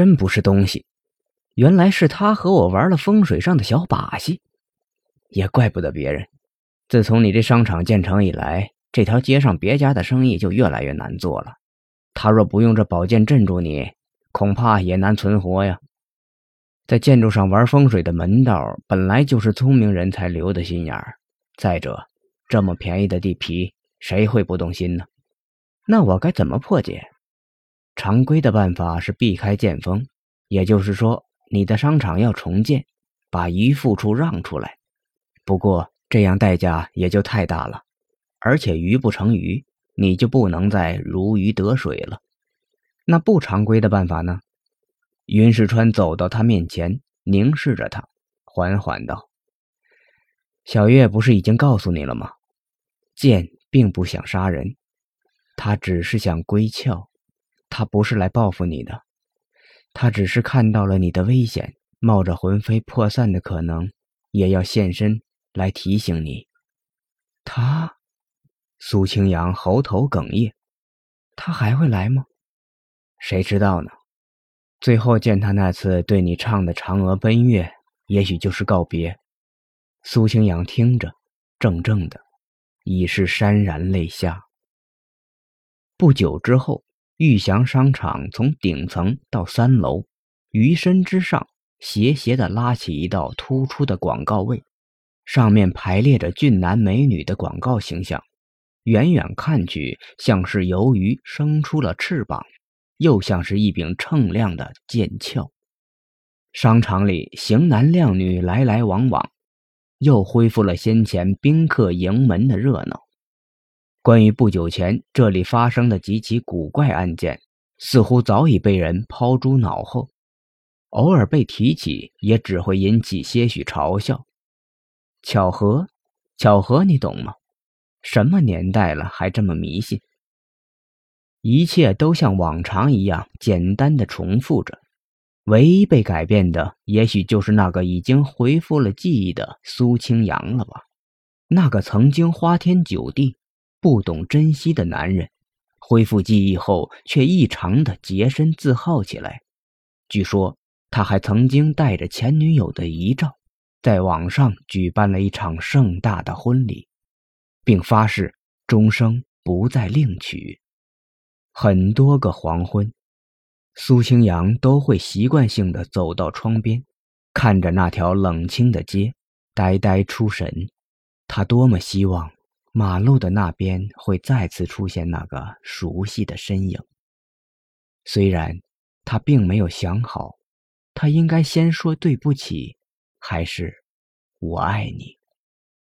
真不是东西，原来是他和我玩了风水上的小把戏，也怪不得别人。自从你这商场建成以来，这条街上别家的生意就越来越难做了。他若不用这宝剑镇住你，恐怕也难存活呀。在建筑上玩风水的门道，本来就是聪明人才留的心眼儿。再者，这么便宜的地皮，谁会不动心呢？那我该怎么破解？常规的办法是避开剑锋，也就是说，你的商场要重建，把余富处让出来。不过这样代价也就太大了，而且鱼不成鱼，你就不能再如鱼得水了。那不常规的办法呢？云世川走到他面前，凝视着他，缓缓道：“小月不是已经告诉你了吗？剑并不想杀人，他只是想归鞘。他不是来报复你的，他只是看到了你的危险，冒着魂飞魄散的可能，也要现身来提醒你。他，苏清扬喉头哽咽，他还会来吗？谁知道呢？”最后见他那次对你唱的《嫦娥奔月》，也许就是告别。苏清扬听着，怔怔的，已是潸然泪下。不久之后，玉祥商场从顶层到三楼，鱼身之上斜斜的拉起一道突出的广告位，上面排列着俊男美女的广告形象，远远看去像是由鱼生出了翅膀。又像是一柄锃亮的剑鞘。商场里型男靓女来来往往，又恢复了先前宾客迎门的热闹。关于不久前这里发生的几起古怪案件，似乎早已被人抛诸脑后，偶尔被提起，也只会引起些许嘲笑。巧合？巧合？你懂吗？什么年代了，还这么迷信？一切都像往常一样简单的重复着，唯一被改变的，也许就是那个已经恢复了记忆的苏清扬了吧？那个曾经花天酒地、不懂珍惜的男人，恢复记忆后却异常的洁身自好起来。据说他还曾经带着前女友的遗照，在网上举办了一场盛大的婚礼，并发誓终生不再另娶。很多个黄昏，苏清扬都会习惯性的走到窗边，看着那条冷清的街，呆呆出神。他多么希望马路的那边会再次出现那个熟悉的身影。虽然他并没有想好，他应该先说对不起，还是我爱你。